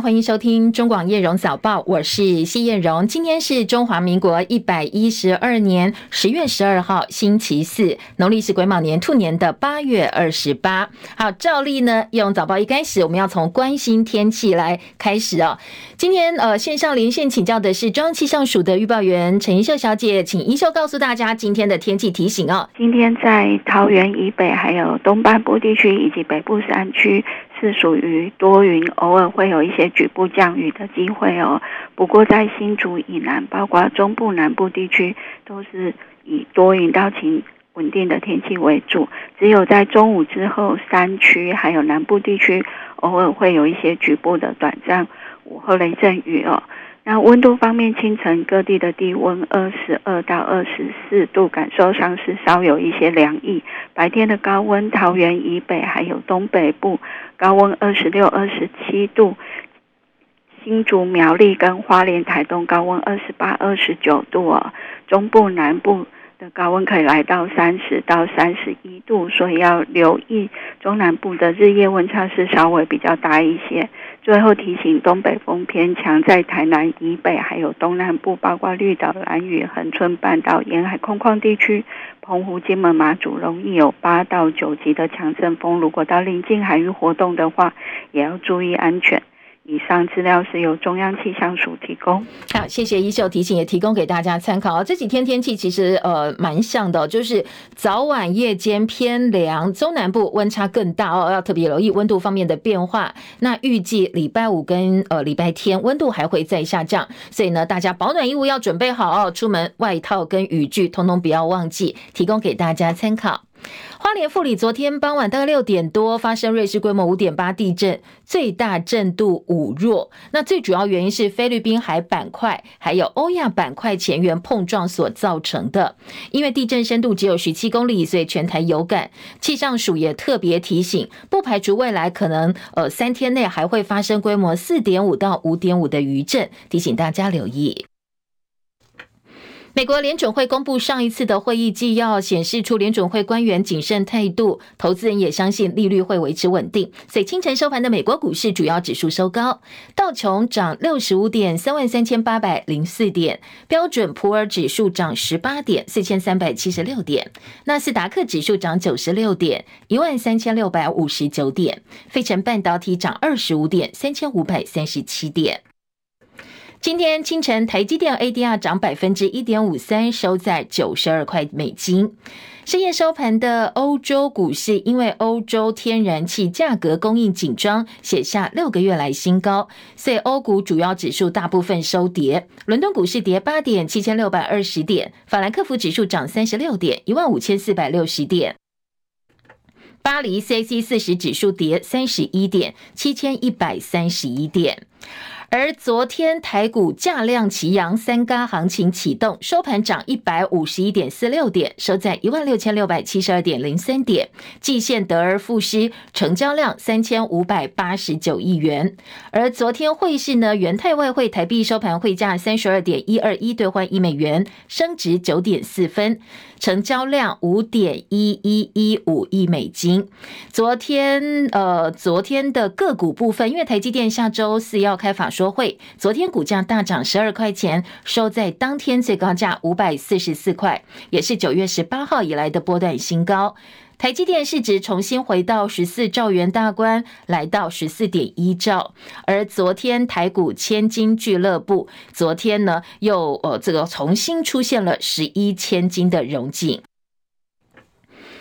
欢迎收听中广叶荣早报，我是谢叶荣。今天是中华民国一百一十二年十月十二号，星期四，农历是癸卯年兔年的八月二十八。好，照例呢，用早报一开始，我们要从关心天气来开始哦。今天呃，线上连线请教的是中央气象署的预报员陈怡秀小姐，请怡秀告诉大家今天的天气提醒哦。今天在桃园以北，还有东半部地区以及北部山区。是属于多云，偶尔会有一些局部降雨的机会哦。不过在新竹以南，包括中部南部地区，都是以多云到晴稳定的天气为主。只有在中午之后，山区还有南部地区，偶尔会有一些局部的短暂午后雷阵雨哦。那温度方面，清晨各地的低温二十二到二十四度，感受上是稍有一些凉意。白天的高温，桃园以北还有东北部高温二十六、二十七度；新竹、苗栗跟花莲、台东高温二十八、二十九度哦。中部、南部。的高温可以来到三十到三十一度，所以要留意中南部的日夜温差是稍微比较大一些。最后提醒，东北风偏强，在台南以北还有东南部，包括绿岛、兰屿、恒春半岛沿海空旷地区，澎湖、金门、马祖容易有八到九级的强阵风。如果到临近海域活动的话，也要注意安全。以上资料是由中央气象署提供。好，谢谢怡秀提醒，也提供给大家参考。这几天天气其实呃蛮像的，就是早晚夜间偏凉，中南部温差更大哦，要特别留意温度方面的变化。那预计礼拜五跟呃礼拜天温度还会再下降，所以呢，大家保暖衣物要准备好哦，出门外套跟雨具通通不要忘记，提供给大家参考。花莲富里昨天傍晚大概六点多发生瑞士规模五点八地震，最大震度五弱。那最主要原因是菲律宾海板块还有欧亚板块前缘碰撞所造成的。因为地震深度只有十七公里，所以全台有感。气象署也特别提醒，不排除未来可能呃三天内还会发生规模四点五到五点五的余震，提醒大家留意。美国联准会公布上一次的会议纪要，显示出联准会官员谨慎态度，投资人也相信利率会维持稳定。所以清晨收盘的美国股市主要指数收高，道琼涨六十五点，三万三千八百零四点；标准普尔指数涨十八点，四千三百七十六点；纳斯达克指数涨九十六点，一万三千六百五十九点；费城半导体涨二十五点，三千五百三十七点。今天清晨，台积电 ADR 涨百分之一点五三，收在九十二块美金。深夜收盘的欧洲股市，因为欧洲天然气价格供应紧张，写下六个月来新高，所以欧股主要指数大部分收跌。伦敦股市跌八点，七千六百二十点；法兰克福指数涨三十六点，一万五千四百六十点；巴黎 CAC 四十指数跌三十一点，七千一百三十一点。而昨天台股价量齐扬，三嘎行情启动，收盘涨一百五十一点四六点，收在一万六千六百七十二点零三点，季线得而复失，成交量三千五百八十九亿元。而昨天汇市呢，元泰外汇台币收盘汇价三十二点一二一兑换一美元，升值九点四分，成交量五点一一一五亿美金。昨天呃，昨天的个股部分，因为台积电下周四要开法说。会，昨天股价大涨十二块钱，收在当天最高价五百四十四块，也是九月十八号以来的波段新高。台积电市值重新回到十四兆元大关，来到十四点一兆。而昨天台股千金俱乐部，昨天呢又呃这个重新出现了十一千金的荣景。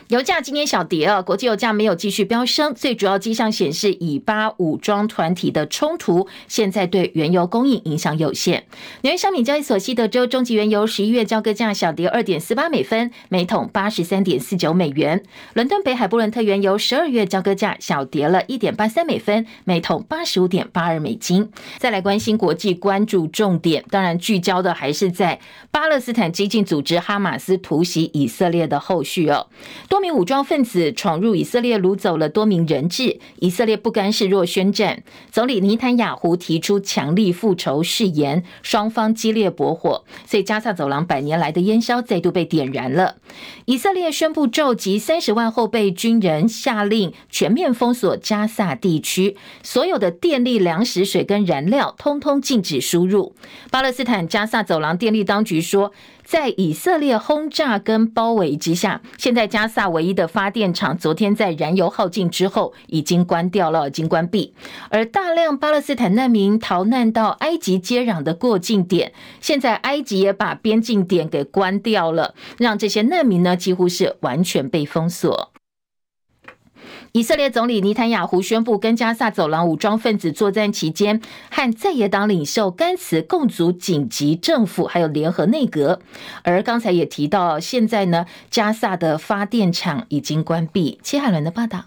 油价今天小跌啊，国际油价没有继续飙升，最主要迹象显示，以巴武装团体的冲突现在对原油供应影响有限。纽约商品交易所西德州中级原油十一月交割价小跌二点四八美分，每桶八十三点四九美元。伦敦北海布伦特原油十二月交割价小跌了一点八三美分，每桶八十五点八二美金。再来关心国际关注重点，当然聚焦的还是在巴勒斯坦激进组织哈马斯突袭以色列的后续哦。多多名武装分子闯入以色列，掳走了多名人质。以色列不甘示弱，宣战。总理尼坦雅胡提出强力复仇誓言，双方激烈搏火，所以加萨走廊百年来的烟硝再度被点燃了。以色列宣布召集三十万后备军人，下令全面封锁加萨地区，所有的电力、粮食、水跟燃料通通禁止输入。巴勒斯坦加萨走廊电力当局说，在以色列轰炸跟包围之下，现在加萨唯一的发电厂昨天在燃油耗尽之后已经关掉了，已经关闭。而大量巴勒斯坦难民逃难到埃及接壤的过境点，现在埃及也把边境点给关掉了，让这些难民呢几乎是完全被封锁。以色列总理尼坦雅胡宣布，跟加萨走廊武装分子作战期间，和在野党领袖甘茨共组紧急政府，还有联合内阁。而刚才也提到，现在呢，加萨的发电厂已经关闭。齐海伦的报道。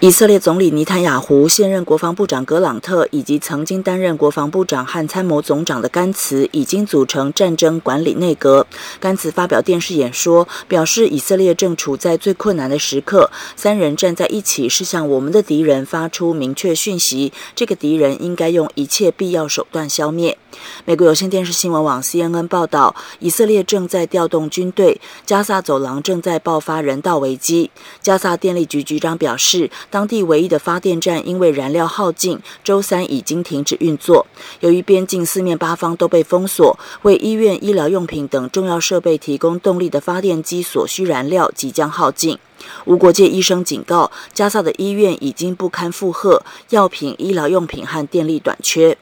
以色列总理尼坦雅胡、现任国防部长格朗特以及曾经担任国防部长和参谋总长的甘茨已经组成战争管理内阁。甘茨发表电视演说，表示以色列正处在最困难的时刻，三人站在一起是向我们的敌人发出明确讯息：这个敌人应该用一切必要手段消灭。美国有线电视新闻网 CNN 报道，以色列正在调动军队，加萨走廊正在爆发人道危机。加萨电力局局长表示。当地唯一的发电站因为燃料耗尽，周三已经停止运作。由于边境四面八方都被封锁，为医院、医疗用品等重要设备提供动力的发电机所需燃料即将耗尽。无国界医生警告，加萨的医院已经不堪负荷，药品、医疗用品和电力短缺。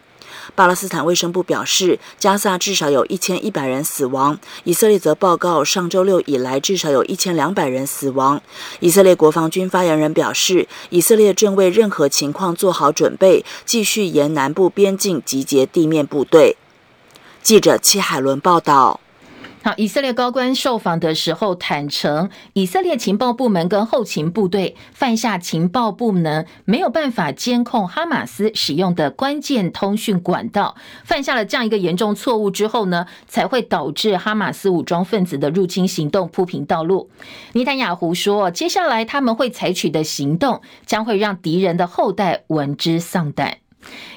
巴勒斯坦卫生部表示，加萨至少有一千一百人死亡。以色列则报告，上周六以来至少有一千两百人死亡。以色列国防军发言人表示，以色列正为任何情况做好准备，继续沿南部边境集结地面部队。记者戚海伦报道。好，以色列高官受访的时候坦承，以色列情报部门跟后勤部队犯下情报部门没有办法监控哈马斯使用的关键通讯管道，犯下了这样一个严重错误之后呢，才会导致哈马斯武装分子的入侵行动铺平道路。尼坦雅胡说，接下来他们会采取的行动将会让敌人的后代闻之丧胆。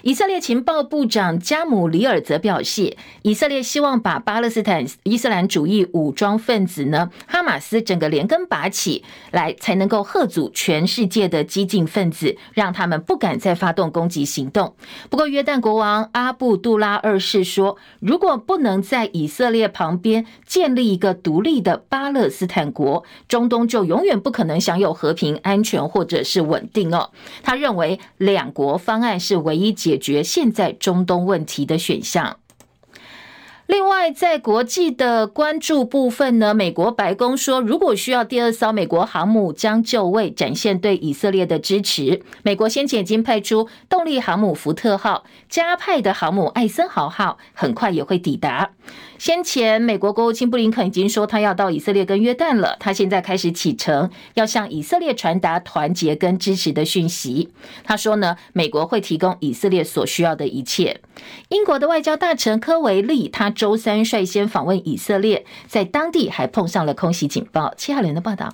以色列情报部长加姆里尔则表示，以色列希望把巴勒斯坦伊斯兰主义武装分子呢，哈马斯整个连根拔起来，才能够吓阻全世界的激进分子，让他们不敢再发动攻击行动。不过，约旦国王阿布杜拉二世说，如果不能在以色列旁边建立一个独立的巴勒斯坦国，中东就永远不可能享有和平、安全或者是稳定哦。他认为两国方案是唯一解决现在中东问题的选项。另外，在国际的关注部分呢，美国白宫说，如果需要第二艘美国航母将就位，展现对以色列的支持。美国先前已经派出动力航母福特号，加派的航母艾森豪号很快也会抵达。先前，美国国务卿布林肯已经说他要到以色列跟约旦了。他现在开始启程，要向以色列传达团结跟支持的讯息。他说呢，美国会提供以色列所需要的一切。英国的外交大臣科维利，他周三率先访问以色列，在当地还碰上了空袭警报。七号人的报道。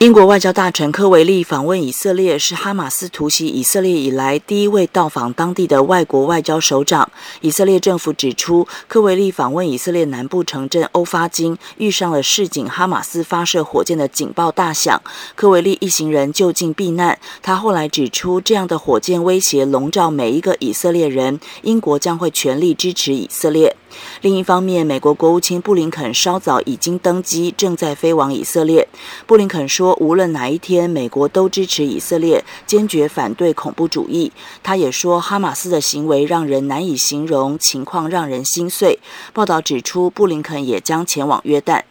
英国外交大臣科维利访问以色列，是哈马斯突袭以色列以来第一位到访当地的外国外交首长。以色列政府指出，科维利访问以色列南部城镇欧发金，遇上了示警哈马斯发射火箭的警报大响。科维利一行人就近避难。他后来指出，这样的火箭威胁笼罩每一个以色列人，英国将会全力支持以色列。另一方面，美国国务卿布林肯稍早已经登机，正在飞往以色列。布林肯说，无论哪一天，美国都支持以色列，坚决反对恐怖主义。他也说，哈马斯的行为让人难以形容，情况让人心碎。报道指出，布林肯也将前往约旦。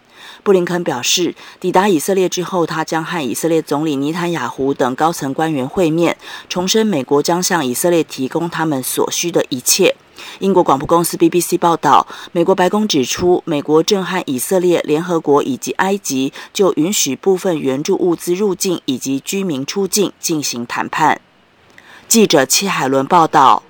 布林肯表示，抵达以色列之后，他将和以色列总理尼坦雅胡等高层官员会面，重申美国将向以色列提供他们所需的一切。英国广播公司 BBC 报道，美国白宫指出，美国正和以色列、联合国以及埃及就允许部分援助物资入境以及居民出境进行谈判。记者戚海伦报道。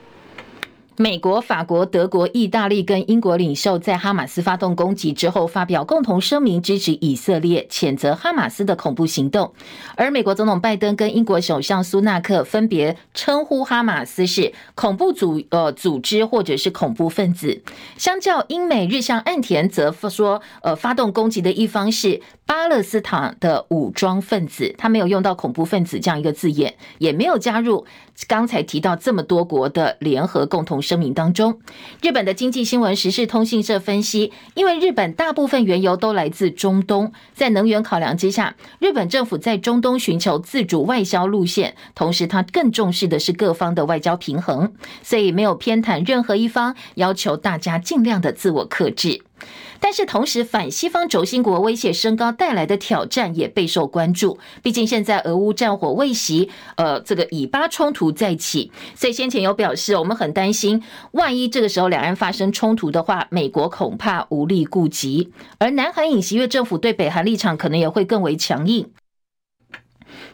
美国、法国、德国、意大利跟英国领袖在哈马斯发动攻击之后，发表共同声明，支持以色列，谴责哈马斯的恐怖行动。而美国总统拜登跟英国首相苏纳克分别称呼哈马斯是恐怖组呃组织或者是恐怖分子。相较英美日向岸田则说，呃，发动攻击的一方是巴勒斯坦的武装分子，他没有用到恐怖分子这样一个字眼，也没有加入刚才提到这么多国的联合共同。声明当中，日本的经济新闻时事通讯社分析，因为日本大部分原油都来自中东，在能源考量之下，日本政府在中东寻求自主外销路线，同时他更重视的是各方的外交平衡，所以没有偏袒任何一方，要求大家尽量的自我克制。但是同时，反西方轴心国威胁升高带来的挑战也备受关注。毕竟现在俄乌战火未息，呃，这个以巴冲突再起，所以先前有表示，我们很担心，万一这个时候两岸发生冲突的话，美国恐怕无力顾及。而南韩尹锡悦政府对北韩立场可能也会更为强硬。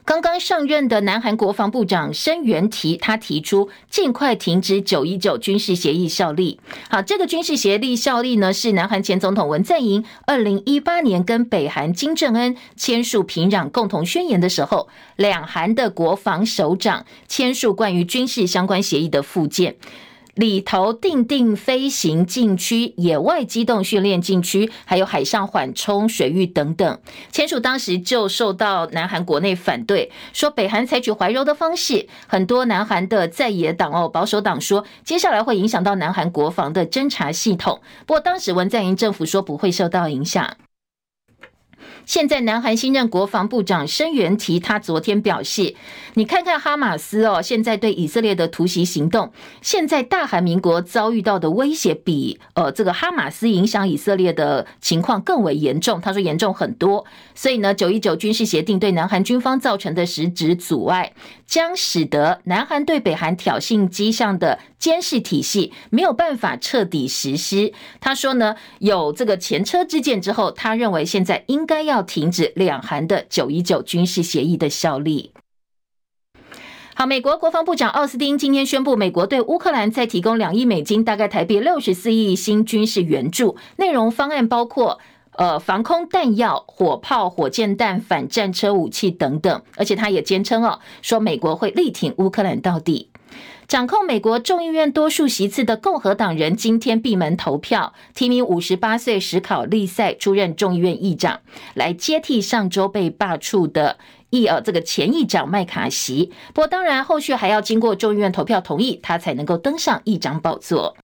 刚刚上任的南韩国防部长申元提，他提出尽快停止九一九军事协议效力。好，这个军事协议效力呢，是南韩前总统文在寅二零一八年跟北韩金正恩签署平壤共同宣言的时候，两韩的国防首长签署关于军事相关协议的附件。里头定定飞行禁区、野外机动训练禁区，还有海上缓冲水域等等。签署当时就受到南韩国内反对，说北韩采取怀柔的方式。很多南韩的在野党哦，保守党说，接下来会影响到南韩国防的侦察系统。不过当时文在寅政府说不会受到影响。现在，南韩新任国防部长申元提，他昨天表示：“你看看哈马斯哦，现在对以色列的突袭行动，现在大韩民国遭遇到的威胁比呃这个哈马斯影响以色列的情况更为严重。”他说严重很多。所以呢，九一九军事协定对南韩军方造成的实质阻碍，将使得南韩对北韩挑衅迹象的监视体系没有办法彻底实施。他说呢，有这个前车之鉴之后，他认为现在应该要。要停止两韩的九一九军事协议的效力。好，美国国防部长奥斯汀今天宣布，美国对乌克兰再提供两亿美金，大概台币六十四亿新军事援助。内容方案包括呃防空弹药、火炮、火箭弹、反战车武器等等。而且他也坚称哦，说美国会力挺乌克兰到底。掌控美国众议院多数席次的共和党人今天闭门投票，提名五十八岁史考利塞出任众议院议长，来接替上周被罢黜的议呃这个前议长麦卡锡。不过，当然后续还要经过众议院投票同意，他才能够登上议长宝座。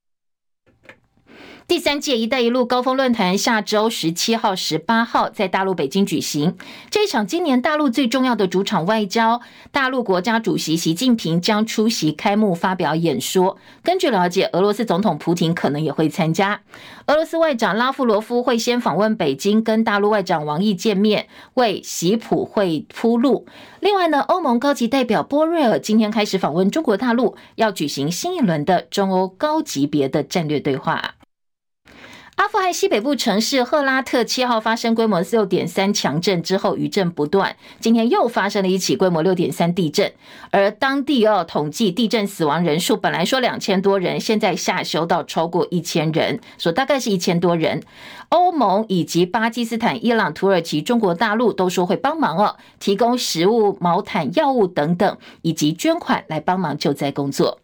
第三届“一带一路”高峰论坛下周十七号、十八号在大陆北京举行。这一场今年大陆最重要的主场外交，大陆国家主席习近平将出席开幕发表演说。根据了解，俄罗斯总统普京可能也会参加。俄罗斯外长拉夫罗夫会先访问北京，跟大陆外长王毅见面，为习普会铺路。另外呢，欧盟高级代表波瑞尔今天开始访问中国大陆，要举行新一轮的中欧高级别的战略对话。阿富汗西北部城市赫拉特七号发生规模六点三强震之后，余震不断。今天又发生了一起规模六点三地震，而当地哦统计地震死亡人数，本来说两千多人，现在下修到超过一千人，说大概是一千多人。欧盟以及巴基斯坦、伊朗、土耳其、中国大陆都说会帮忙哦，提供食物、毛毯、药物等等，以及捐款来帮忙救灾工作。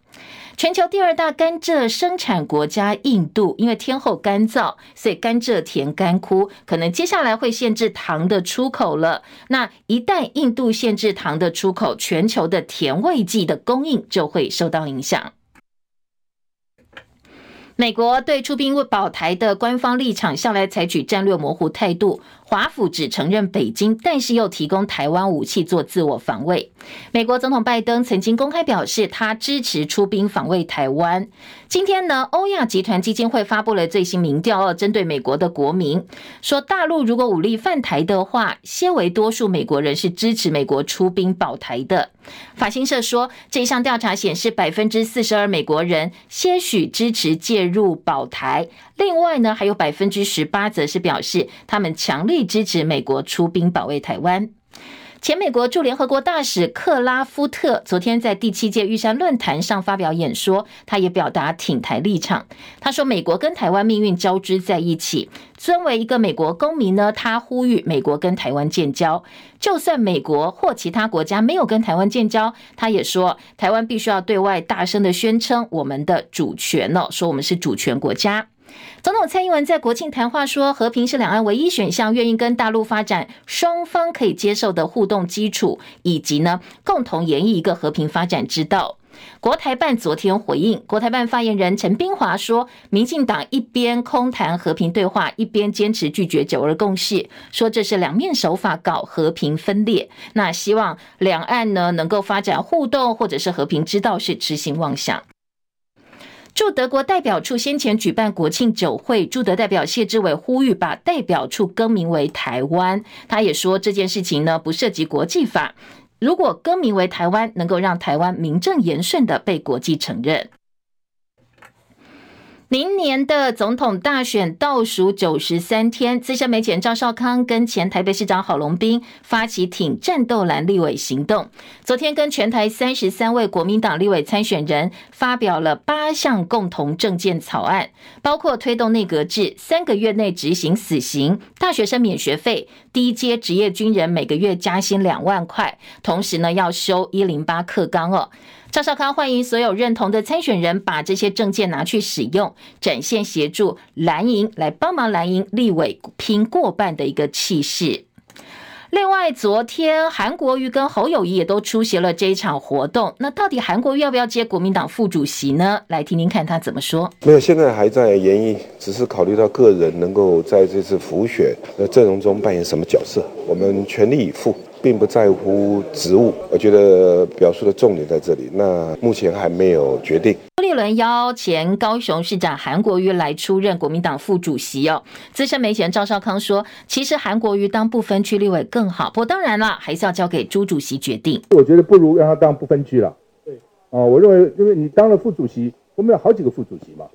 全球第二大甘蔗生产国家印度，因为天候干燥，所以甘蔗田干枯，可能接下来会限制糖的出口了。那一旦印度限制糖的出口，全球的甜味剂的供应就会受到影响。美国对出兵保台的官方立场向来采取战略模糊态度。华府只承认北京，但是又提供台湾武器做自我防卫。美国总统拜登曾经公开表示，他支持出兵防卫台湾。今天呢，欧亚集团基金会发布了最新民调，针对美国的国民说，大陆如果武力犯台的话，些为多数美国人是支持美国出兵保台的。法新社说，这项调查显示，百分之四十二美国人些许支持介入保台，另外呢，还有百分之十八则是表示他们强力。支持美国出兵保卫台湾。前美国驻联合国大使克拉夫特昨天在第七届玉山论坛上发表演说，他也表达挺台立场。他说：“美国跟台湾命运交织在一起。作为一个美国公民呢，他呼吁美国跟台湾建交。就算美国或其他国家没有跟台湾建交，他也说台湾必须要对外大声的宣称我们的主权呢，说我们是主权国家。”总统蔡英文在国庆谈话说：“和平是两岸唯一选项，愿意跟大陆发展双方可以接受的互动基础，以及呢共同演绎一个和平发展之道。”国台办昨天回应，国台办发言人陈冰华说：“民进党一边空谈和平对话，一边坚持拒绝九二共识，说这是两面手法搞和平分裂。那希望两岸呢能够发展互动或者是和平之道，是痴心妄想。”驻德国代表处先前举办国庆酒会，驻德代表谢志伟呼吁把代表处更名为台湾。他也说这件事情呢不涉及国际法，如果更名为台湾，能够让台湾名正言顺的被国际承认。明年的总统大选倒数九十三天，资深媒体人赵少康跟前台北市长郝龙斌发起挺战斗蓝立委行动。昨天跟全台三十三位国民党立委参选人发表了八项共同政见草案，包括推动内阁制，三个月内执行死刑，大学生免学费，低阶职业军人每个月加薪两万块，同时呢要修一零八课纲哦。赵少康欢迎所有认同的参选人把这些证件拿去使用，展现协助蓝营来帮忙蓝营立委拼过半的一个气势。另外，昨天韩国瑜跟侯友谊也都出席了这一场活动。那到底韩国瑜要不要接国民党副主席呢？来听听看他怎么说。没有，现在还在研议，只是考虑到个人能够在这次辅选的阵容中扮演什么角色，我们全力以赴。并不在乎职务，我觉得表述的重点在这里。那目前还没有决定。朱立伦邀前高雄市长韩国瑜来出任国民党副主席哦。资深媒体人赵少康说：“其实韩国瑜当不分区立委更好，不过当然了，还是要交给朱主席决定。我觉得不如让他当不分区了。对，哦，我认为，因为你当了副主席，我们有好几个副主席嘛，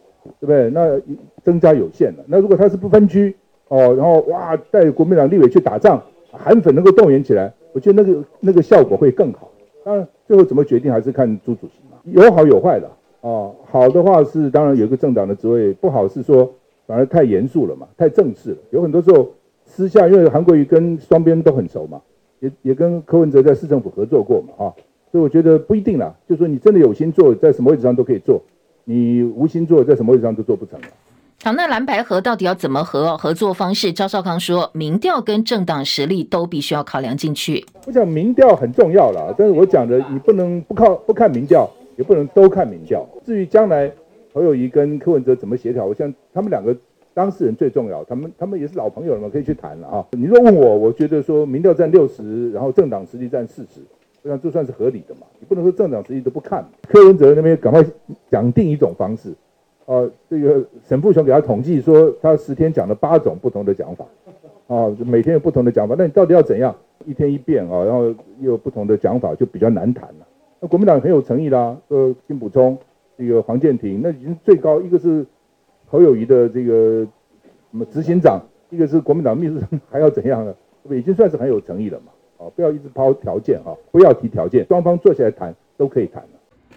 对不对？那增加有限的。那如果他是不分区，哦，然后哇，带国民党立委去打仗。”韩粉能够动员起来，我觉得那个那个效果会更好。当然，最后怎么决定还是看朱主席嘛，有好有坏的啊。好的话是当然有一个政党的职位，不好是说反而太严肃了嘛，太正式了。有很多时候私下，因为韩国瑜跟双边都很熟嘛，也也跟柯文哲在市政府合作过嘛啊，所以我觉得不一定啦。就说你真的有心做，在什么位置上都可以做；你无心做，在什么位置上都做不成了。好，那蓝白合到底要怎么合？合作方式，赵少康说，民调跟政党实力都必须要考量进去。我想民调很重要啦，但是我讲的你不能不靠不看民调，也不能都看民调。至于将来侯友宜跟柯文哲怎么协调，我想他们两个当事人最重要，他们他们也是老朋友了嘛，可以去谈了啊。你若问我，我觉得说民调占六十，然后政党实力占四十，我想这算是合理的嘛。你不能说政党实力都不看，柯文哲那边赶快讲定一种方式。哦，这个沈富雄给他统计说，他十天讲了八种不同的讲法，啊，每天有不同的讲法。那你到底要怎样一天一变啊？然后又有不同的讲法，就比较难谈了。那国民党很有诚意啦，呃，金补充，这个黄建庭，那已经最高一个是侯友谊的这个什么执行长，一个是国民党秘书长，还要怎样呢？已经算是很有诚意了嘛。啊，不要一直抛条件哈，不要提条件，双方坐下来谈都可以谈了。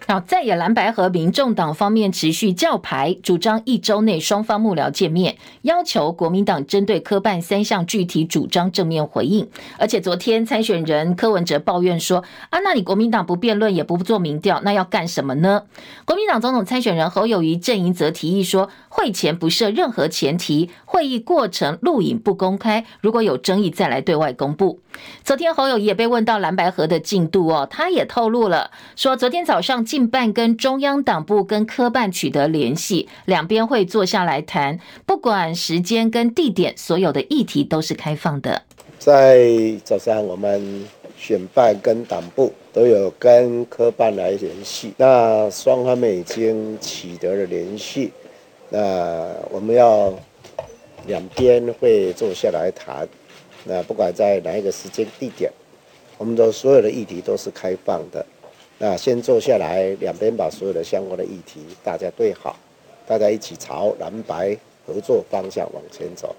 好，在野蓝白和民众党方面持续叫牌，主张一周内双方幕僚见面，要求国民党针对科办三项具体主张正面回应。而且昨天参选人柯文哲抱怨说：“啊，那你国民党不辩论也不做民调，那要干什么呢？”国民党总统参选人侯友宜阵营则提议说：“会前不设任何前提，会议过程录影不公开，如果有争议再来对外公布。”昨天侯友宜也被问到蓝白合的进度哦，他也透露了说，昨天早上。近办跟中央党部跟科办取得联系，两边会坐下来谈，不管时间跟地点，所有的议题都是开放的。在早上，我们选办跟党部都有跟科办来联系，那双方面已经取得了联系，那我们要两边会坐下来谈，那不管在哪一个时间地点，我们的所有的议题都是开放的。那先坐下来，两边把所有的相关的议题大家对好，大家一起朝蓝白合作方向往前走。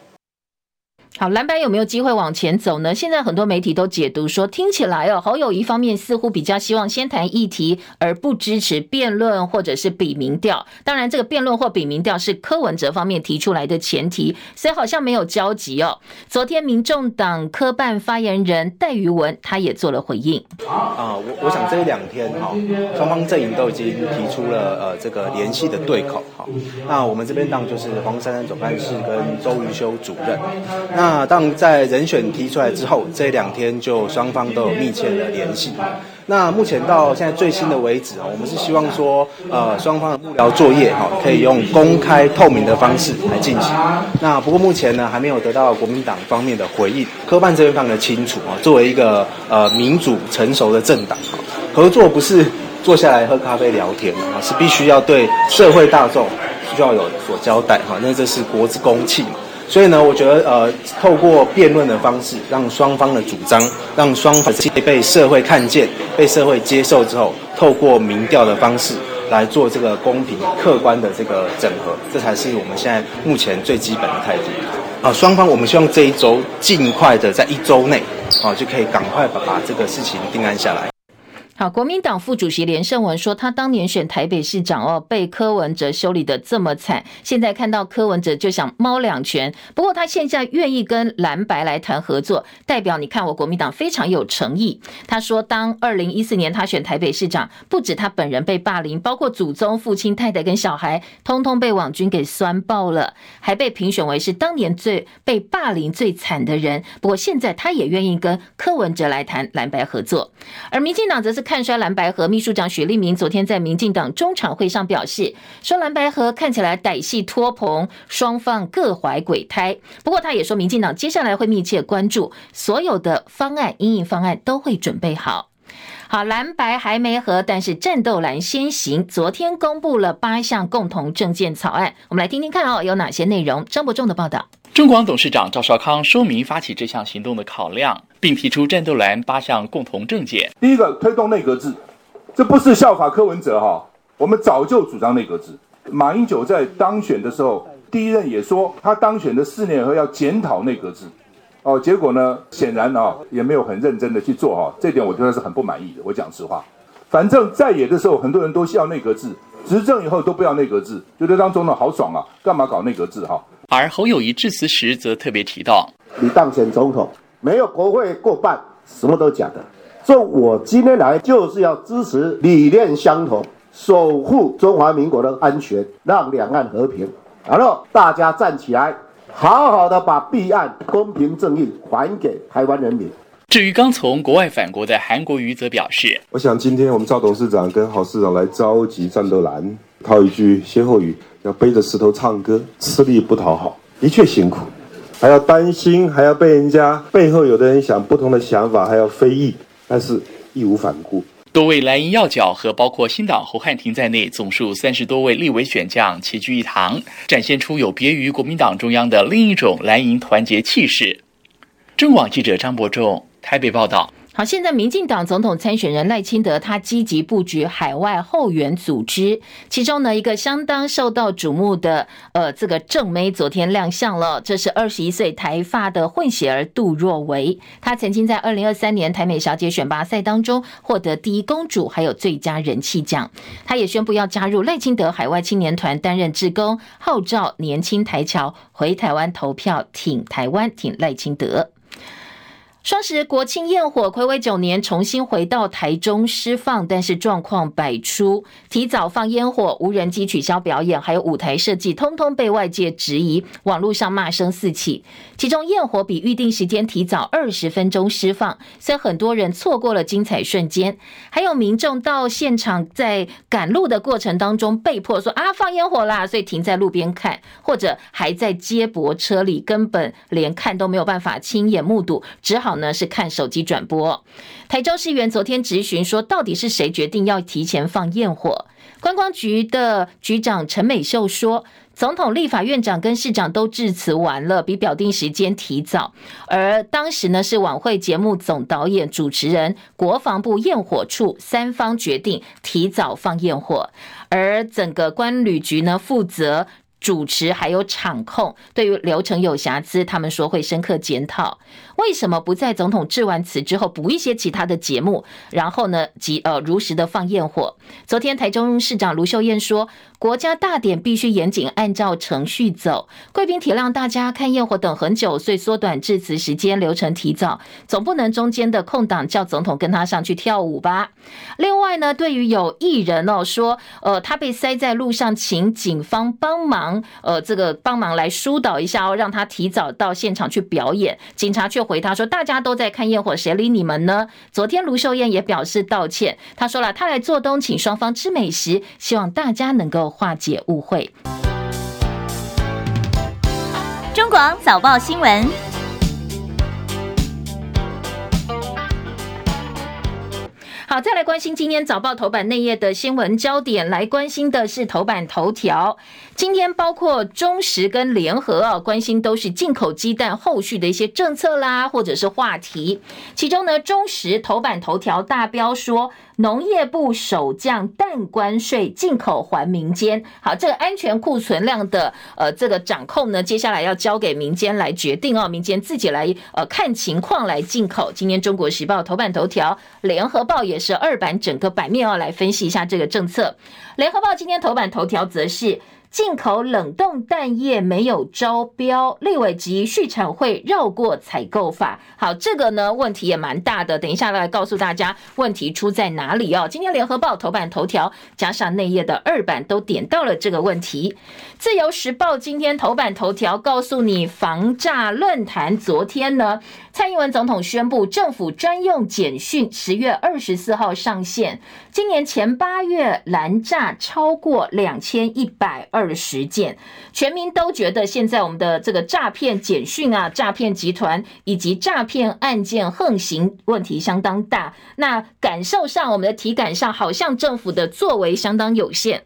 好，蓝白有没有机会往前走呢？现在很多媒体都解读说，听起来哦，侯友宜方面似乎比较希望先谈议题，而不支持辩论或者是比民调。当然，这个辩论或比民调是柯文哲方面提出来的前提，所以好像没有交集哦。昨天，民众党科办发言人戴瑜文他也做了回应。啊，我我想这两天哈，双方阵营都已经提出了呃这个联系的对口哈。那我们这边当就是黄珊珊总干事跟周瑜修主任。那那当在人选提出来之后，这两天就双方都有密切的联系。那目前到现在最新的为止啊，我们是希望说，呃，双方的幕僚作业哈，可以用公开透明的方式来进行。那不过目前呢，还没有得到国民党方面的回应。科办这边非常的清楚啊，作为一个呃民主成熟的政党，合作不是坐下来喝咖啡聊天啊，是必须要对社会大众需要有所交代哈，那这是国之公器嘛。所以呢，我觉得呃，透过辩论的方式，让双方的主张，让双方被社会看见、被社会接受之后，透过民调的方式来做这个公平、客观的这个整合，这才是我们现在目前最基本的态度。啊，双方我们希望这一周尽快的在一周内，啊，就可以赶快把把这个事情定案下来。好，国民党副主席连胜文说，他当年选台北市长哦，被柯文哲修理得这么惨，现在看到柯文哲就想猫两拳。不过他现在愿意跟蓝白来谈合作，代表你看我国民党非常有诚意。他说，当二零一四年他选台北市长，不止他本人被霸凌，包括祖宗、父亲、太太跟小孩，通通被网军给酸爆了，还被评选为是当年最被霸凌最惨的人。不过现在他也愿意跟柯文哲来谈蓝白合作，而民进党则是。看衰蓝白合，秘书长许立明昨天在民进党中常会上表示，说蓝白合看起来歹戏拖棚，双方各怀鬼胎。不过他也说，民进党接下来会密切关注所有的方案，因应方案都会准备好。好，蓝白还没和，但是战斗蓝先行。昨天公布了八项共同政见草案，我们来听听看哦，有哪些内容？张伯仲的报道。中广董事长赵少康说明发起这项行动的考量，并提出战斗蓝八项共同政见。第一个，推动内阁制，这不是效法柯文哲哈，我们早就主张内阁制。马英九在当选的时候，第一任也说他当选的四年以后要检讨内阁制，哦，结果呢，显然啊也没有很认真的去做哈，这点我觉得是很不满意的。我讲实话，反正在野的时候很多人都需要内阁制，执政以后都不要内阁制，觉得当总统好爽啊，干嘛搞内阁制哈？而侯友谊致辞时则特别提到：“你当选总统没有国会过半，什么都假的。所以我今天来就是要支持理念相同，守护中华民国的安全，让两岸和平。然后大家站起来，好好的把弊案公平正义还给台湾人民。”至于刚从国外返国的韩国瑜则表示：“我想今天我们赵董事长跟郝市长来召集战斗蓝，套一句歇后语。”要背着石头唱歌，吃力不讨好，的确辛苦，还要担心，还要被人家背后有的人想不同的想法，还要非议，但是义无反顾。多位蓝营要角和包括新党侯汉廷在内，总数三十多位立委选将齐聚一堂，展现出有别于国民党中央的另一种蓝营团结气势。中广记者张伯仲台北报道。好，现在民进党总统参选人赖清德，他积极布局海外后援组织，其中呢，一个相当受到瞩目的，呃，这个正妹昨天亮相了，这是二十一岁台发的混血儿杜若维，她曾经在二零二三年台美小姐选拔赛当中获得第一公主，还有最佳人气奖，她也宣布要加入赖清德海外青年团担任志工，号召年轻台侨回台湾投票，挺台湾，挺赖清德。双十国庆焰火睽违九年重新回到台中释放，但是状况百出，提早放烟火、无人机取消表演，还有舞台设计，通通被外界质疑，网络上骂声四起。其中焰火比预定时间提早二十分钟释放，所以很多人错过了精彩瞬间。还有民众到现场在赶路的过程当中，被迫说啊放烟火啦，所以停在路边看，或者还在接驳车里，根本连看都没有办法亲眼目睹，只好。呢是看手机转播。台州市员昨天质询说，到底是谁决定要提前放焰火？观光局的局长陈美秀说，总统、立法院长跟市长都致辞完了，比表定时间提早。而当时呢是晚会节目总导演、主持人、国防部焰火处三方决定提早放焰火，而整个官旅局呢负责。主持还有场控，对于流程有瑕疵，他们说会深刻检讨。为什么不在总统致完辞之后补一些其他的节目，然后呢，即呃如实的放焰火？昨天台中市长卢秀燕说，国家大典必须严谨按照程序走，贵宾体谅大家看焰火等很久，所以缩短致辞时间，流程提早，总不能中间的空档叫总统跟他上去跳舞吧？另外呢，对于有艺人哦说，呃，他被塞在路上，请警方帮忙，呃，这个帮忙来疏导一下哦，让他提早到现场去表演，警察却。回他说：“大家都在看焰火，谁理你们呢？”昨天卢秀燕也表示道歉，他说了：“他来做东，请双方吃美食，希望大家能够化解误会。”中广早报新闻。好，再来关心今天早报头版内页的新闻焦点，来关心的是头版头条。今天包括中石跟联合啊，关心都是进口鸡蛋后续的一些政策啦，或者是话题。其中呢，中石头版头条大标说。农业部首降蛋关税，进口还民间。好，这个安全库存量的呃这个掌控呢，接下来要交给民间来决定哦，民间自己来呃看情况来进口。今天中国时报头版头条，联合报也是二版整个版面哦来分析一下这个政策。联合报今天头版头条则是。进口冷冻蛋液没有招标，立委及畜产会绕过采购法。好，这个呢问题也蛮大的，等一下来告诉大家问题出在哪里哦。今天联合报头版头条加上内页的二版都点到了这个问题。自由时报今天头版头条告诉你，防诈论坛昨天呢，蔡英文总统宣布政府专用简讯十月二十四号上线，今年前八月拦诈超过两千一百二十件，全民都觉得现在我们的这个诈骗简讯啊，诈骗集团以及诈骗案件横行，问题相当大。那感受上，我们的体感上，好像政府的作为相当有限。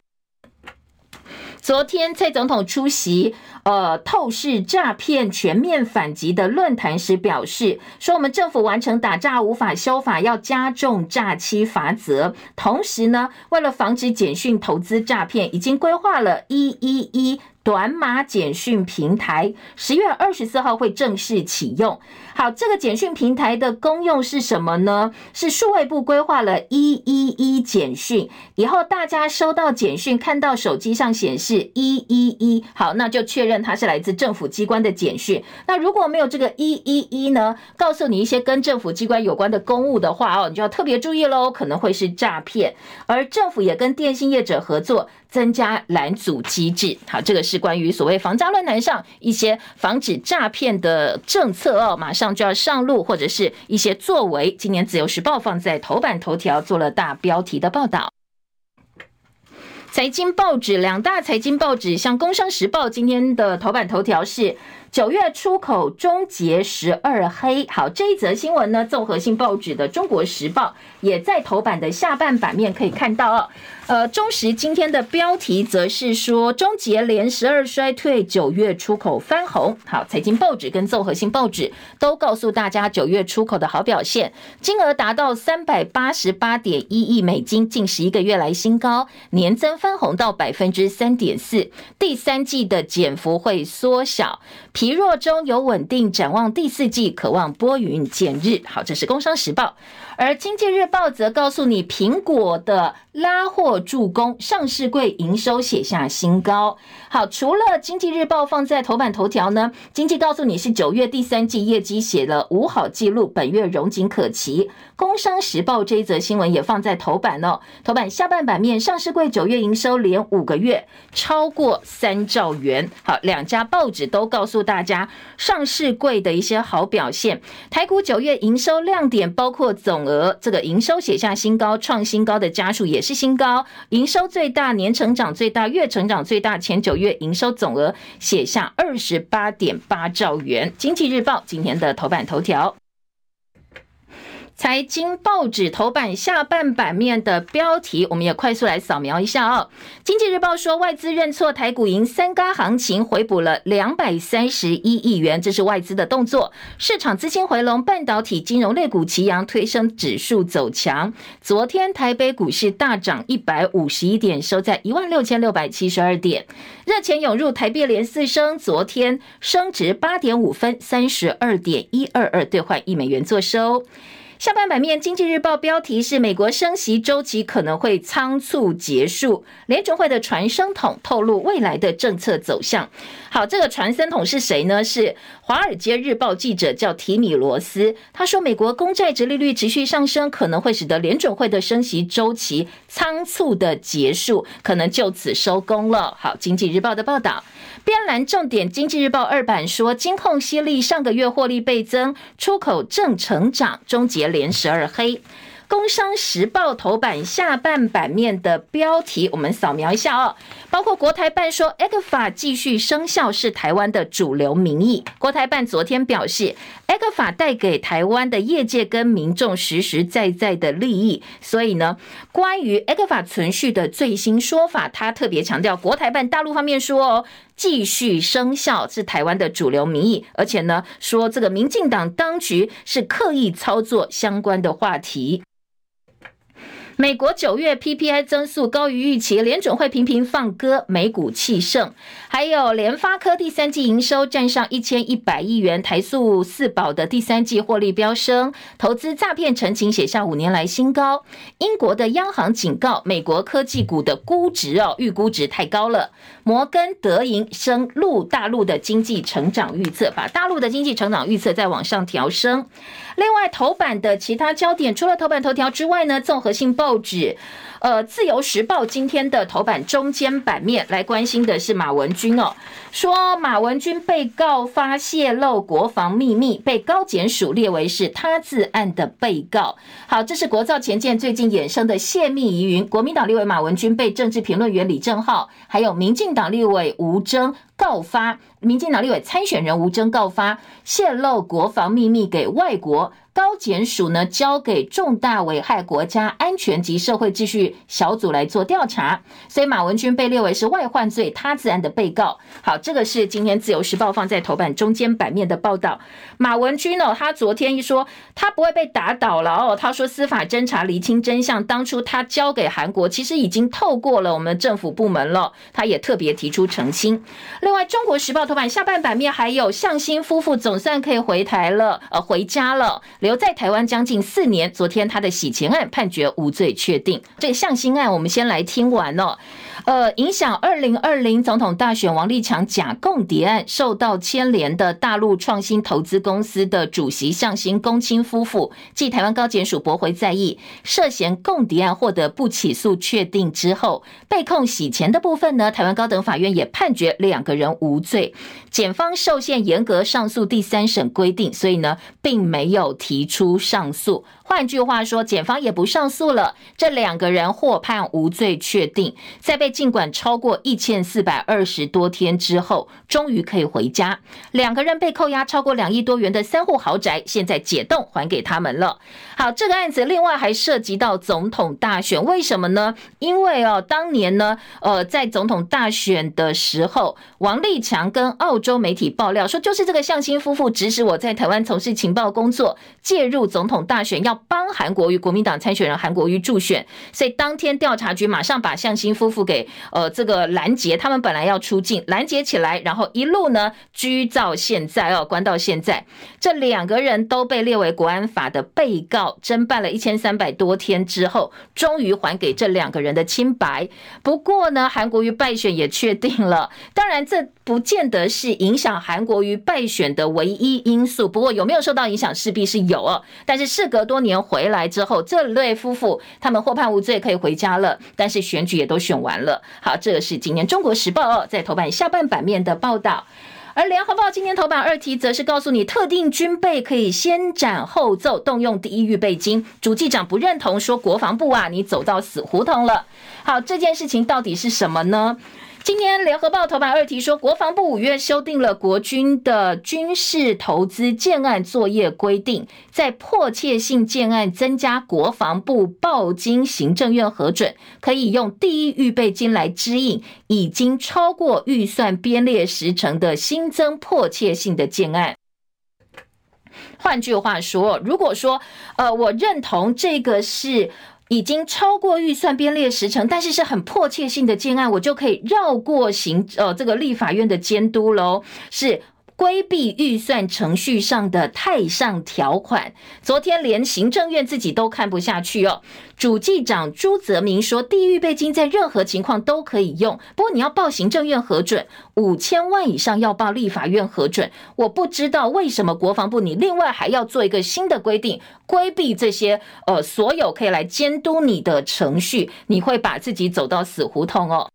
昨天蔡总统出席呃透视诈骗全面反击的论坛时表示，说我们政府完成打诈无法修法，要加重诈欺罚则。同时呢，为了防止简讯投资诈骗，已经规划了一一一。短码简讯平台十月二十四号会正式启用。好，这个简讯平台的功用是什么呢？是数位部规划了一一一简讯，以后大家收到简讯，看到手机上显示一一一，好，那就确认它是来自政府机关的简讯。那如果没有这个一一一呢？告诉你一些跟政府机关有关的公务的话哦，你就要特别注意喽，可能会是诈骗。而政府也跟电信业者合作。增加拦阻机制，好，这个是关于所谓防诈论坛上一些防止诈骗的政策哦，马上上就要上路，或者是一些作为。今年自由时报放在头版头条做了大标题的报道。财经报纸两大财经报纸，像工商时报今天的头版头条是九月出口终结十二黑。好，这一则新闻呢，综合性报纸的中国时报也在头版的下半版面可以看到哦。呃，中时今天的标题则是说，终结连十二衰退，九月出口翻红。好，财经报纸跟综合性报纸都告诉大家，九月出口的好表现，金额达到三百八十八点一亿美金，近十一个月来新高，年增翻红到百分之三点四，第三季的减幅会缩小，疲弱中有稳定，展望第四季渴望拨云见日。好，这是工商时报。而经济日报则告诉你，苹果的拉货助攻，上市柜营收写下新高。好，除了经济日报放在头版头条呢，经济告诉你是九月第三季业绩写了五好记录，本月荣景可期。工商时报这一则新闻也放在头版哦，头版下半版面，上市柜九月营收连五个月超过三兆元。好，两家报纸都告诉大家上市柜的一些好表现。台股九月营收亮点包括总额，这个营收写下新高，创新高的家数也是新高，营收最大，年成长最大，月成长最大，前九月营收总额写下二十八点八兆元。经济日报今天的头版头条。财经报纸头版下半版面的标题，我们也快速来扫描一下哦。经济日报说，外资认错，台股迎三嘎行情，回补了两百三十一亿元，这是外资的动作。市场资金回笼，半导体、金融类股齐扬，推升指数走强。昨天台北股市大涨一百五十一点，收在一万六千六百七十二点。热钱涌入，台币连四升，昨天升值八点五分，三十二点一二二兑换一美元作收。下半版面，《经济日报》标题是“美国升息周期可能会仓促结束”，联准会的传声筒透露未来的政策走向。好，这个传声筒是谁呢？是《华尔街日报》记者叫提米罗斯，他说，美国公债殖利率持续上升，可能会使得联准会的升息周期仓促的结束，可能就此收工了。好，《经济日报》的报道。边栏重点，《经济日报》二版说，金控犀利，上个月获利倍增，出口正成长，终结连十二黑。工商时报头版下半版面的标题，我们扫描一下哦。包括国台办说，ECFA 继续生效是台湾的主流民意。国台办昨天表示，ECFA 带给台湾的业界跟民众实实在在的利益。所以呢，关于 ECFA 存续的最新说法，他特别强调，国台办大陆方面说哦，继续生效是台湾的主流民意，而且呢，说这个民进党当局是刻意操作相关的话题。美国九月 PPI 增速高于预期，联准会频频放鸽，美股气盛。还有联发科第三季营收站上一千一百亿元，台塑四宝的第三季获利飙升，投资诈骗陈情写下五年来新高。英国的央行警告美国科技股的估值哦，预估值太高了。摩根德银升陆大陆的经济成长预测，把大陆的经济成长预测再往上调升。另外，头版的其他焦点，除了头版头条之外呢，综合性报纸，呃，《自由时报》今天的头版中间版面来关心的是马文君哦，说马文君被告发泄露国防秘密，被高检署列为是他自案的被告。好，这是国造前舰最近衍生的泄密疑云，国民党立委马文君被政治评论员李正浩，还有民进党立委吴征告发。民进党立委参选人吴征告发泄露国防秘密给外国。高检署呢，交给重大危害国家安全及社会秩序小组来做调查，所以马文君被列为是外患罪他自案的被告。好，这个是今天自由时报放在头版中间版面的报道。马文君哦，他昨天一说他不会被打倒了哦，他说司法侦查厘清真相，当初他交给韩国其实已经透过了我们政府部门了，他也特别提出澄清。另外，中国时报头版下半版面还有向心夫妇总算可以回台了，呃，回家了。留在台湾将近四年，昨天他的洗钱案判决无罪确定。这个向心案，我们先来听完哦。呃，影响二零二零总统大选，王立强假共谍案受到牵连的大陆创新投资公司的主席向新、公卿夫妇，继台湾高检署驳回再议，涉嫌共谍案获得不起诉确定之后，被控洗钱的部分呢，台湾高等法院也判决两个人无罪。检方受限严格上诉第三审规定，所以呢，并没有提出上诉。换句话说，检方也不上诉了，这两个人获判无罪确定，在被禁管超过一千四百二十多天之后，终于可以回家。两个人被扣押超过两亿多元的三户豪宅，现在解冻还给他们了。好，这个案子另外还涉及到总统大选，为什么呢？因为哦，当年呢，呃，在总统大选的时候，王立强跟澳洲媒体爆料说，就是这个向心夫妇指使我在台湾从事情报工作，介入总统大选要。帮韩国瑜国民党参选人韩国瑜助选，所以当天调查局马上把向心夫妇给呃这个拦截，他们本来要出境拦截起来，然后一路呢拘到现在哦，关到现在，这两个人都被列为国安法的被告，侦办了一千三百多天之后，终于还给这两个人的清白。不过呢，韩国瑜败选也确定了，当然这不见得是影响韩国瑜败选的唯一因素。不过有没有受到影响，势必是有哦。但是事隔多年。回来之后，这对夫妇他们获判无罪，可以回家了。但是选举也都选完了。好，这是今年《中国时报》哦，在头版下半版面的报道。而《联合报》今天头版二题则是告诉你，特定军备可以先斩后奏，动用第一预备金。主计长不认同，说国防部啊，你走到死胡同了。好，这件事情到底是什么呢？今天联合报头版二题说，国防部五月修订了国军的军事投资建案作业规定，在迫切性建案增加国防部报经行政院核准，可以用第一预备金来支应已经超过预算编列时程的新增迫切性的建案。换句话说，如果说呃，我认同这个是。已经超过预算编列时程，但是是很迫切性的建案，我就可以绕过行呃这个立法院的监督喽，是。规避预算程序上的太上条款，昨天连行政院自己都看不下去哦。主计长朱泽明说，地预备金在任何情况都可以用，不过你要报行政院核准，五千万以上要报立法院核准。我不知道为什么国防部你另外还要做一个新的规定，规避这些呃所有可以来监督你的程序，你会把自己走到死胡同哦。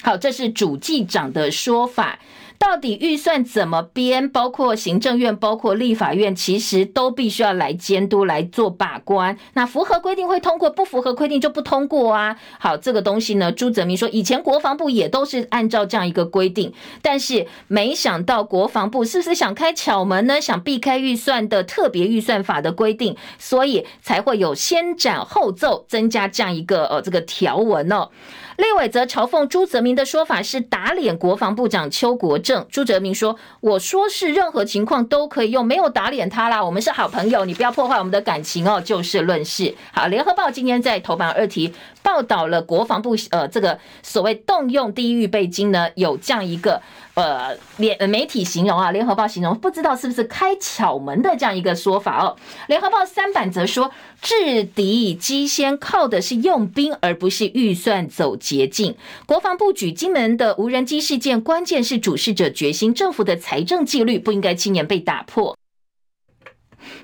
好，这是主计长的说法。到底预算怎么编？包括行政院、包括立法院，其实都必须要来监督、来做把关。那符合规定会通过，不符合规定就不通过啊。好，这个东西呢，朱泽民说，以前国防部也都是按照这样一个规定，但是没想到国防部是不是想开巧门呢？想避开预算的特别预算法的规定，所以才会有先斩后奏，增加这样一个呃这个条文哦。立委则嘲讽朱泽明的说法是打脸国防部长邱国正。朱泽明说：“我说是任何情况都可以用，没有打脸他啦。我们是好朋友，你不要破坏我们的感情哦。”就事论事。好，联合报今天在头版二题报道了国防部呃这个所谓动用第一预备金呢，有这样一个。呃，联媒体形容啊，联合报形容不知道是不是开巧门的这样一个说法哦。联合报三版则说，制敌机先靠的是用兵，而不是预算走捷径。国防部举金门的无人机事件，关键是主事者决心，政府的财政纪律不应该轻言被打破。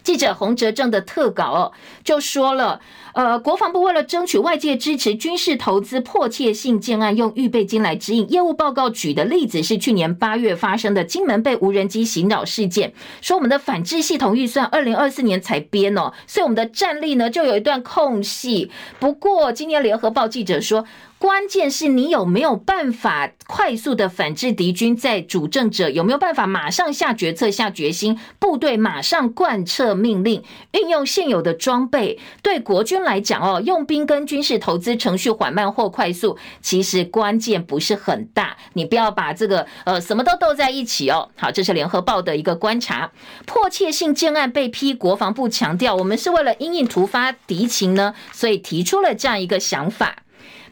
记者洪哲正的特稿哦，就说了。呃，国防部为了争取外界支持，军事投资迫切性建案用预备金来支应。业务报告举的例子是去年八月发生的金门被无人机袭扰事件，说我们的反制系统预算二零二四年才编哦，所以我们的战力呢就有一段空隙。不过今天联合报记者说。关键是你有没有办法快速的反制敌军，在主政者有没有办法马上下决策、下决心，部队马上贯彻命令，运用现有的装备。对国军来讲，哦，用兵跟军事投资程序缓慢或快速，其实关键不是很大。你不要把这个呃什么都斗在一起哦。好，这是联合报的一个观察。迫切性建案被批，国防部强调，我们是为了因应突发敌情呢，所以提出了这样一个想法。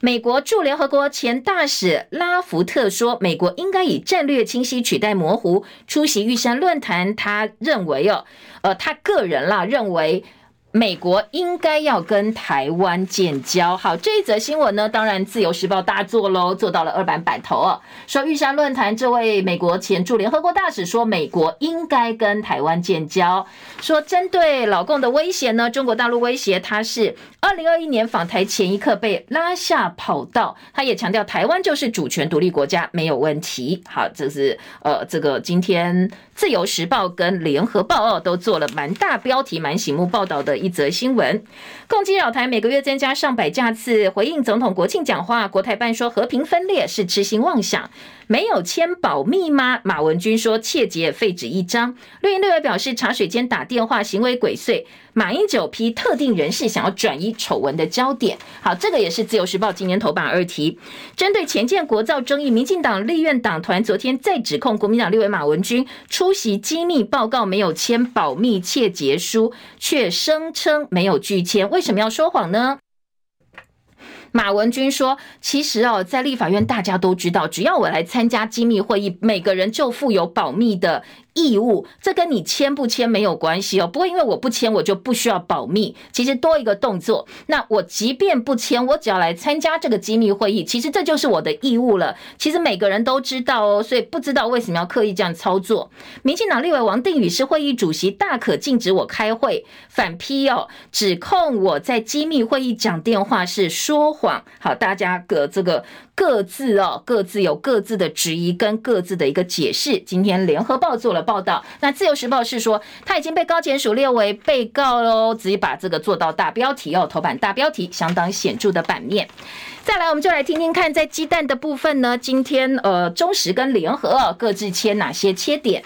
美国驻联合国前大使拉福特说：“美国应该以战略清晰取代模糊。”出席玉山论坛，他认为哦，呃，他个人啦认为。美国应该要跟台湾建交。好，这一则新闻呢，当然自由时报大做喽，做到了二版版头哦。说玉山论坛这位美国前驻联合国大使说，美国应该跟台湾建交。说针对老共的威胁呢，中国大陆威胁他是二零二一年访台前一刻被拉下跑道。他也强调台湾就是主权独立国家，没有问题。好，这是呃这个今天自由时报跟联合报哦都做了蛮大标题、蛮醒目报道的。一则新闻，共机扰台每个月增加上百架次，回应总统国庆讲话，国台办说和平分裂是痴心妄想。没有签保密吗？马文君说切结废纸一张。绿营立委表示茶水间打电话行为鬼祟。马英九批特定人士想要转移丑闻的焦点。好，这个也是自由时报今年头版二题。针对前建国造争议，民进党立院党团昨天再指控国民党立委马文君出席机密报告没有签保密窃结书，却声称没有拒签，为什么要说谎呢？马文君说：“其实哦，在立法院大家都知道，只要我来参加机密会议，每个人就负有保密的。”义务，这跟你签不签没有关系哦。不过因为我不签，我就不需要保密。其实多一个动作，那我即便不签，我只要来参加这个机密会议，其实这就是我的义务了。其实每个人都知道哦，所以不知道为什么要刻意这样操作。民进党立委王定宇是会议主席，大可禁止我开会，反批哦，指控我在机密会议讲电话是说谎。好，大家个这个。各自哦，各自有各自的质疑跟各自的一个解释。今天联合报做了报道，那自由时报是说他已经被高检署列为被告喽，直接把这个做到大标题哦，头版大标题相当显著的版面。再来，我们就来听听看，在鸡蛋的部分呢，今天呃，中时跟联合、各自切哪些切点？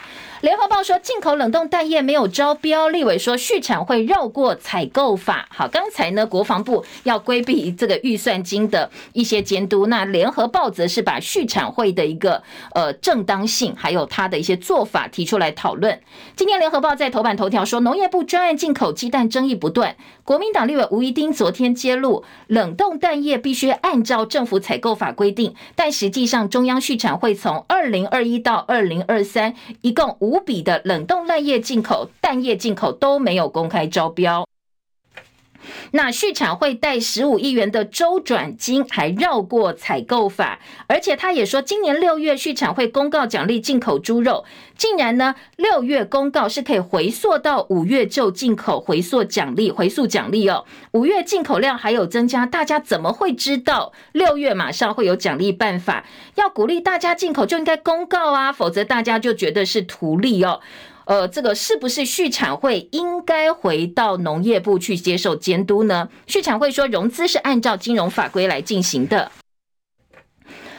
联合报说，进口冷冻蛋液没有招标，立委说畜产会绕过采购法。好，刚才呢，国防部要规避这个预算金的一些监督，那联合报则是把畜产会的一个呃正当性，还有他的一些做法提出来讨论。今天联合报在头版头条说，农业部专案进口鸡蛋争议不断，国民党立委吴怡丁昨天揭露，冷冻蛋液必须按照政府采购法规定，但实际上中央畜产会从二零二一到二零二三一共。五笔的冷冻蛋液进口、蛋液进口都没有公开招标。那畜产会贷十五亿元的周转金还绕过采购法，而且他也说，今年六月畜产会公告奖励进口猪肉，竟然呢六月公告是可以回溯到五月就进口回溯奖励回溯奖励哦，五月进口量还有增加，大家怎么会知道六月马上会有奖励办法？要鼓励大家进口就应该公告啊，否则大家就觉得是图利哦。呃，这个是不是续产会应该回到农业部去接受监督呢？续产会说，融资是按照金融法规来进行的。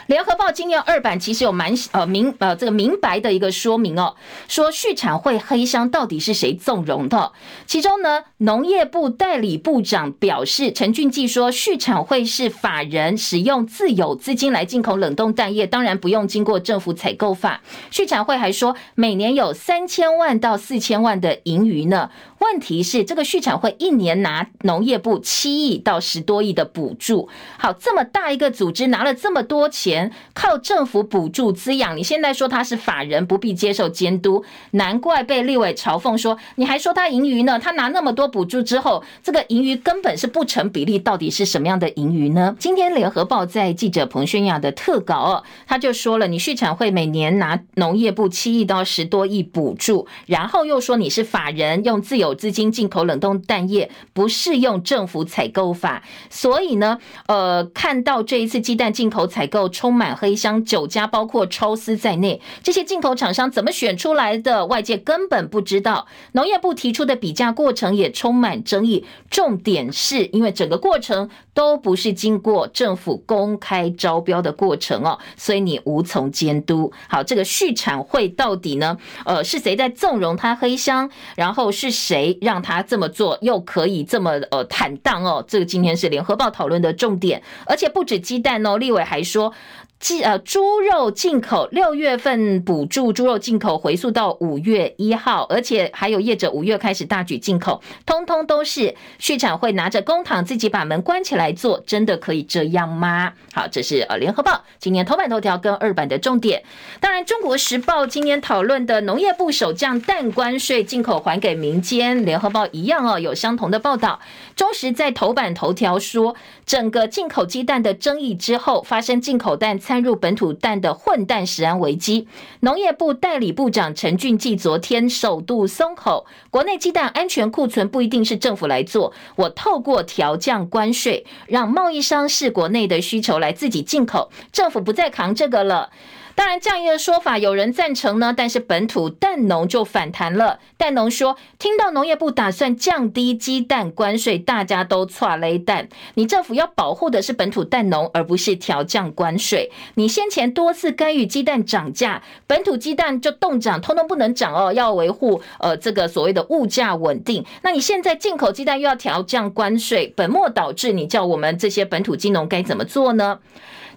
联合报今年二版其实有蛮呃明呃这个明白的一个说明哦，说续产会黑箱到底是谁纵容的？其中呢，农业部代理部长表示，陈俊记说，续产会是法人使用自有资金来进口冷冻蛋液，当然不用经过政府采购法。续产会还说，每年有三千万到四千万的盈余呢。问题是，这个畜产会一年拿农业部七亿到十多亿的补助，好，这么大一个组织拿了这么多钱，靠政府补助滋养，你现在说他是法人，不必接受监督，难怪被立委嘲讽说，你还说他盈余呢？他拿那么多补助之后，这个盈余根本是不成比例，到底是什么样的盈余呢？今天联合报在记者彭宣雅的特稿，他就说了，你畜产会每年拿农业部七亿到十多亿补助，然后又说你是法人，用自有。有资金进口冷冻蛋液不适用政府采购法，所以呢，呃，看到这一次鸡蛋进口采购充满黑箱，九家包括超丝在内，这些进口厂商怎么选出来的？外界根本不知道。农业部提出的比价过程也充满争议，重点是因为整个过程都不是经过政府公开招标的过程哦，所以你无从监督。好，这个续产会到底呢？呃，是谁在纵容他黑箱？然后是？谁让他这么做，又可以这么呃坦荡哦？这个今天是联合报讨论的重点，而且不止鸡蛋哦，立委还说。鸡呃猪肉进口六月份补助猪肉进口回溯到五月一号，而且还有业者五月开始大举进口，通通都是畜产会拿着公帑自己把门关起来做，真的可以这样吗？好，这是呃联合报今年头版头条跟二版的重点。当然，中国时报今年讨论的农业部首降蛋关税，进口还给民间，联合报一样哦，有相同的报道。中时在头版头条说，整个进口鸡蛋的争议之后，发生进口蛋。掺入本土蛋的混蛋食安危机，农业部代理部长陈俊记昨天首度松口，国内鸡蛋安全库存不一定是政府来做，我透过调降关税，让贸易商视国内的需求来自己进口，政府不再扛这个了。当然，这样一个说法有人赞成呢，但是本土蛋农就反弹了。蛋农说，听到农业部打算降低鸡蛋关税，大家都剉咧等。你政府要保护的是本土蛋农，而不是调降关税。你先前多次干预鸡蛋涨价，本土鸡蛋就冻涨，通通不能涨哦，要维护呃这个所谓的物价稳定。那你现在进口鸡蛋又要调降关税，本末倒置，你叫我们这些本土鸡农该怎么做呢？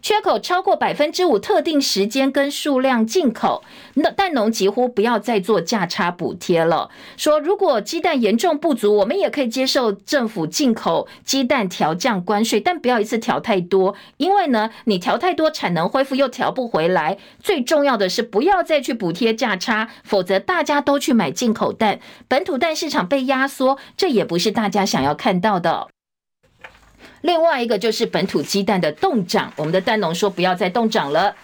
缺口超过百分之五，特定时间跟数量进口，那蛋农几乎不要再做价差补贴了。说如果鸡蛋严重不足，我们也可以接受政府进口鸡蛋调降关税，但不要一次调太多，因为呢，你调太多，产能恢复又调不回来。最重要的是不要再去补贴价差，否则大家都去买进口蛋，本土蛋市场被压缩，这也不是大家想要看到的。另外一个就是本土鸡蛋的冻涨，我们的蛋农说不要再冻涨了。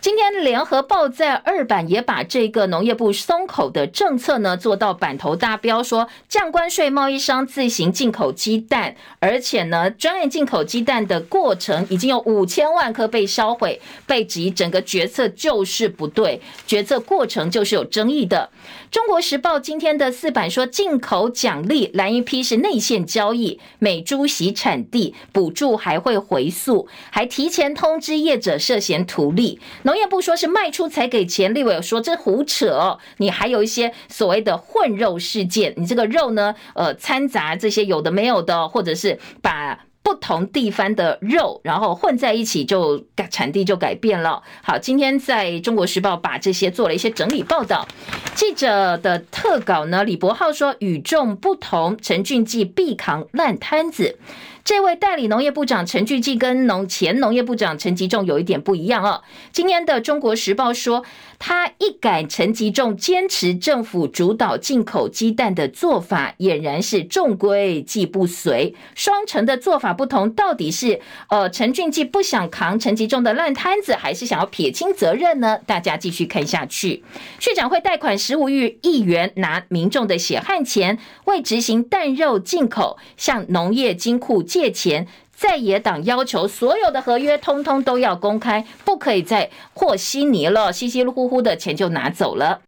今天联合报在二版也把这个农业部松口的政策呢做到版头大标，说降关税，贸易商自行进口鸡蛋，而且呢专业进口鸡蛋的过程已经有五千万颗被销毁，被指整个决策就是不对，决策过程就是有争议的。中国时报今天的四版说进口奖励蓝一批是内线交易，美猪洗产地补助还会回溯，还提前通知业者涉嫌图利。农业部说是卖出才给钱，立委说这胡扯哦！你还有一些所谓的混肉事件，你这个肉呢，呃，掺杂这些有的没有的，或者是把不同地方的肉然后混在一起，就改产地就改变了。好，今天在中国时报把这些做了一些整理报道。记者的特稿呢，李博浩说与众不同，陈俊记必扛烂摊子。这位代理农业部长陈俊记跟农前农业部长陈吉仲有一点不一样哦。今天的中国时报说，他一改陈吉仲坚持政府主导进口鸡蛋的做法，俨然是众规既不随。双城的做法不同，到底是呃陈俊记不想扛陈吉仲的烂摊子，还是想要撇清责任呢？大家继续看下去。续展会贷款十五亿亿元，拿民众的血汗钱，为执行蛋肉进口，向农业金库。借钱，在野党要求所有的合约通通都要公开，不可以再和稀泥了，稀稀糊糊的钱就拿走了。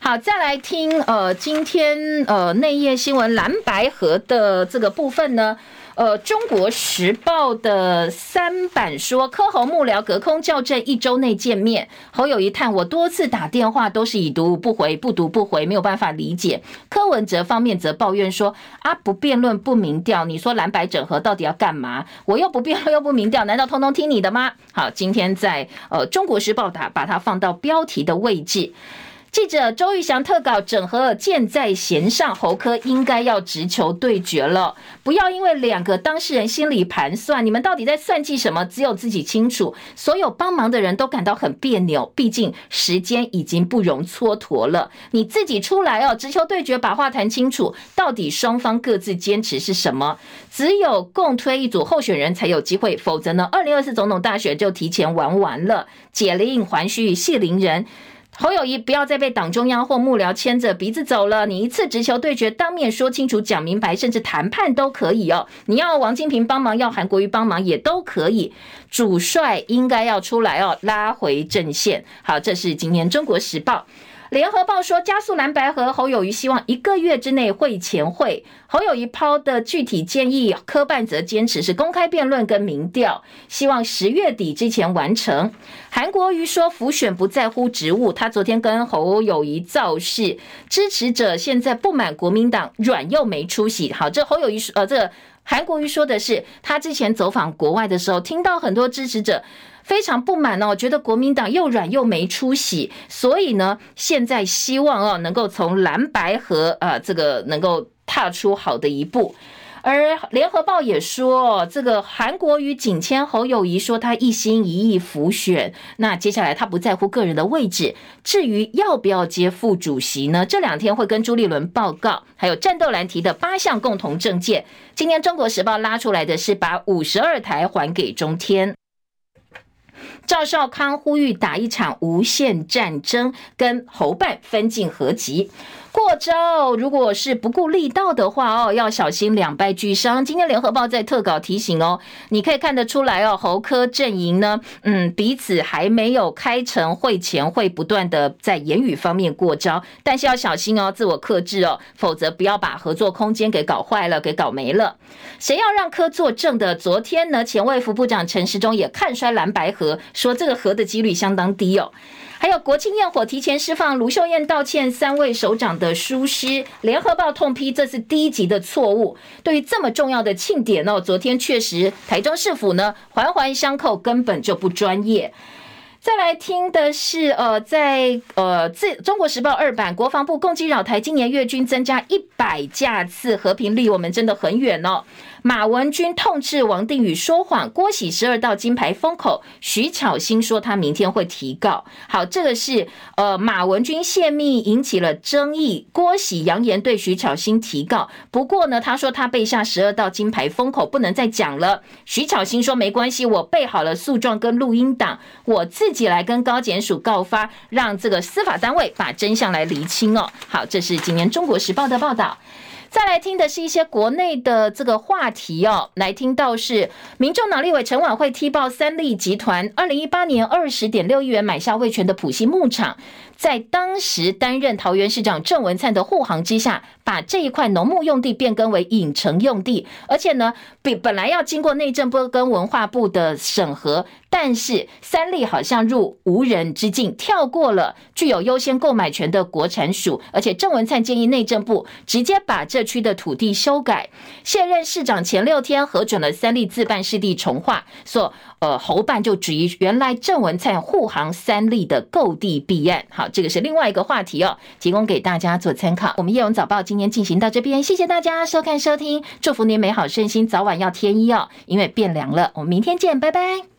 好，再来听呃，今天呃内页新闻蓝白河的这个部分呢。呃，《中国时报》的三版说，柯侯幕僚隔空校正，一周内见面。侯友宜叹，我多次打电话都是已读不回，不读不回，没有办法理解。柯文哲方面则抱怨说，啊，不辩论不民调，你说蓝白整合到底要干嘛？我又不辩论又不民调，难道通通听你的吗？好，今天在呃《中国时报》打把它放到标题的位置。记者周玉祥特稿：整合箭在弦上，侯科应该要直球对决了。不要因为两个当事人心里盘算，你们到底在算计什么？只有自己清楚。所有帮忙的人都感到很别扭，毕竟时间已经不容蹉跎了。你自己出来哦，直球对决，把话谈清楚。到底双方各自坚持是什么？只有共推一组候选人才有机会，否则呢，二零二四总统大选就提前玩完了。解铃还须系铃人。侯友谊不要再被党中央或幕僚牵着鼻子走了，你一次直球对决，当面说清楚、讲明白，甚至谈判都可以哦。你要王金平帮忙，要韩国瑜帮忙也都可以。主帅应该要出来哦，拉回阵线。好，这是今天《中国时报》。联合报说，加速蓝白合，侯友宜希望一个月之内会前会。侯友宜抛的具体建议，柯办则坚持是公开辩论跟民调，希望十月底之前完成。韩国瑜说，浮选不在乎职务，他昨天跟侯友宜造势，支持者现在不满国民党软又没出息。好，这侯友宜说，呃，这韩国瑜说的是，他之前走访国外的时候，听到很多支持者。非常不满哦，觉得国民党又软又没出息，所以呢，现在希望哦能够从蓝白合啊这个能够踏出好的一步。而联合报也说，这个韩国瑜紧签侯友宜说他一心一意辅选，那接下来他不在乎个人的位置，至于要不要接副主席呢？这两天会跟朱立伦报告，还有战斗蓝提的八项共同政见。今天中国时报拉出来的是把五十二台还给中天。赵少康呼吁打一场无限战争，跟侯办分进合击。过招，如果是不顾力道的话哦，要小心两败俱伤。今天联合报在特稿提醒哦，你可以看得出来哦，侯科阵营呢，嗯，彼此还没有开成会前会不断的在言语方面过招，但是要小心哦，自我克制哦，否则不要把合作空间给搞坏了，给搞没了。谁要让柯做正的？昨天呢，前卫副部长陈时中也看衰蓝白河，说这个合的几率相当低哦。还有国庆焰火提前释放，卢秀燕道歉三位首长的疏失，联合报痛批这是低级的错误。对于这么重要的庆典哦，昨天确实台中市府呢环环相扣，根本就不专业。再来听的是呃，在呃自中国时报二版，国防部共机扰台，今年月均增加一百架次，和平离我们真的很远哦。马文君痛斥王定宇说谎，郭喜十二道金牌封口，徐巧芯说他明天会提告。好，这个是呃马文君泄密引起了争议，郭喜扬言对徐巧芯提告。不过呢，他说他被下十二道金牌封口，不能再讲了。徐巧芯说没关系，我备好了诉状跟录音档，我自己来跟高检署告发，让这个司法单位把真相来厘清哦。好，这是今年《中国时报》的报道。再来听的是一些国内的这个话题哦，来听到是民众党立委陈婉慧踢爆三立集团二零一八年二十点六亿元买下味全的普西牧场。在当时担任桃园市长郑文灿的护航之下，把这一块农牧用地变更为影城用地，而且呢，比本来要经过内政部跟文化部的审核，但是三立好像入无人之境，跳过了具有优先购买权的国产署，而且郑文灿建议内政部直接把这区的土地修改。现任市长前六天核准了三立自办市地重划，所呃侯办就质疑原来郑文灿护航三立的购地弊案，好。这个是另外一个话题哦，提供给大家做参考。我们叶荣早报今天进行到这边，谢谢大家收看收听，祝福您美好顺心，早晚要添衣哦，因为变凉了。我们明天见，拜拜。